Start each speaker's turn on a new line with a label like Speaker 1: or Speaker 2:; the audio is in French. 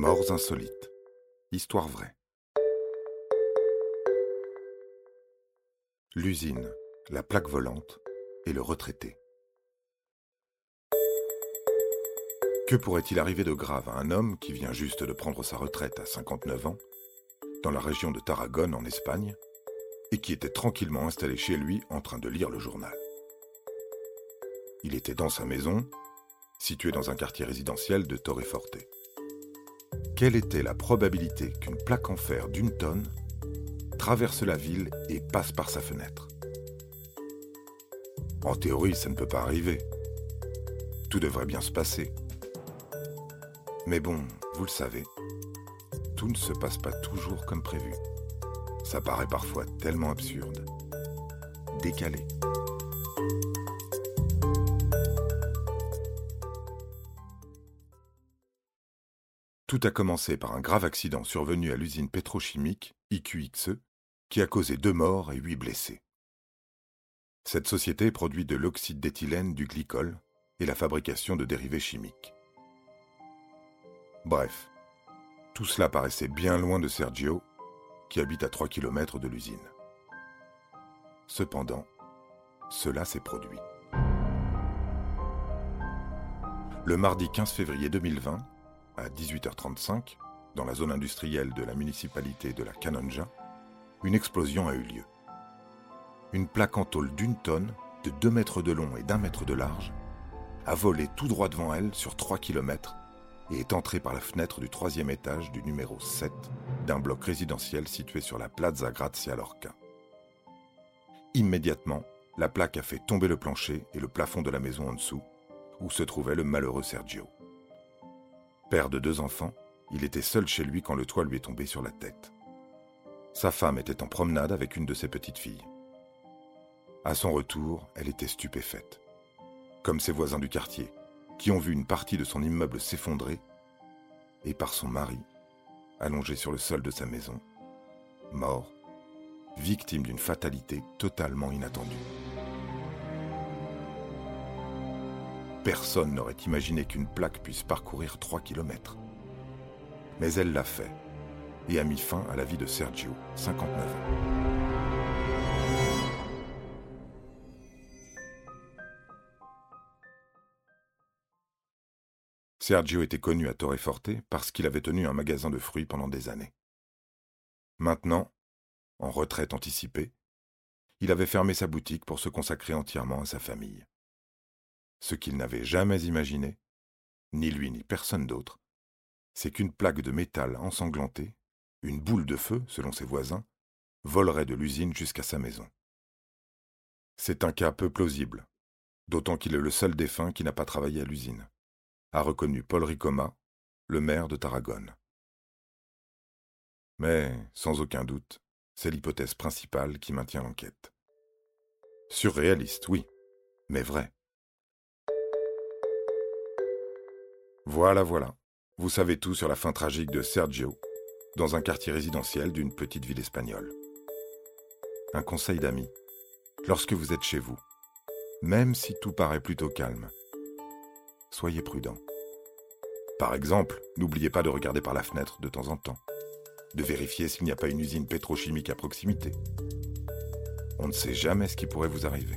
Speaker 1: Morts insolites. Histoire vraie. L'usine, la plaque volante et le retraité. Que pourrait-il arriver de grave à un homme qui vient juste de prendre sa retraite à 59 ans, dans la région de Tarragone en Espagne, et qui était tranquillement installé chez lui en train de lire le journal? Il était dans sa maison, située dans un quartier résidentiel de Torreforte. Quelle était la probabilité qu'une plaque en fer d'une tonne traverse la ville et passe par sa fenêtre? En théorie, ça ne peut pas arriver. Tout devrait bien se passer. Mais bon, vous le savez, tout ne se passe pas toujours comme prévu. Ça paraît parfois tellement absurde, décalé. Tout a commencé par un grave accident survenu à l'usine pétrochimique IQXE qui a causé deux morts et huit blessés. Cette société produit de l'oxyde d'éthylène du glycol et la fabrication de dérivés chimiques. Bref, tout cela paraissait bien loin de Sergio, qui habite à 3 km de l'usine. Cependant, cela s'est produit. Le mardi 15 février 2020, à 18h35, dans la zone industrielle de la municipalité de la Canonja, une explosion a eu lieu. Une plaque en tôle d'une tonne, de 2 mètres de long et d'un mètre de large, a volé tout droit devant elle sur 3 km et est entrée par la fenêtre du troisième étage du numéro 7 d'un bloc résidentiel situé sur la Plaza Grazia Lorca. Immédiatement, la plaque a fait tomber le plancher et le plafond de la maison en dessous, où se trouvait le malheureux Sergio. Père de deux enfants, il était seul chez lui quand le toit lui est tombé sur la tête. Sa femme était en promenade avec une de ses petites filles. À son retour, elle était stupéfaite. Comme ses voisins du quartier, qui ont vu une partie de son immeuble s'effondrer, et par son mari, allongé sur le sol de sa maison, mort, victime d'une fatalité totalement inattendue. Personne n'aurait imaginé qu'une plaque puisse parcourir 3 km. Mais elle l'a fait et a mis fin à la vie de Sergio, 59 ans. Sergio était connu à Torreforte parce qu'il avait tenu un magasin de fruits pendant des années. Maintenant, en retraite anticipée, il avait fermé sa boutique pour se consacrer entièrement à sa famille. Ce qu'il n'avait jamais imaginé, ni lui ni personne d'autre, c'est qu'une plaque de métal ensanglantée, une boule de feu, selon ses voisins, volerait de l'usine jusqu'à sa maison. C'est un cas peu plausible, d'autant qu'il est le seul défunt qui n'a pas travaillé à l'usine, a reconnu Paul Ricoma, le maire de Tarragone. Mais, sans aucun doute, c'est l'hypothèse principale qui maintient l'enquête. Surréaliste, oui, mais vrai. Voilà, voilà. Vous savez tout sur la fin tragique de Sergio, dans un quartier résidentiel d'une petite ville espagnole. Un conseil d'amis. Lorsque vous êtes chez vous, même si tout paraît plutôt calme, soyez prudent. Par exemple, n'oubliez pas de regarder par la fenêtre de temps en temps, de vérifier s'il n'y a pas une usine pétrochimique à proximité. On ne sait jamais ce qui pourrait vous arriver.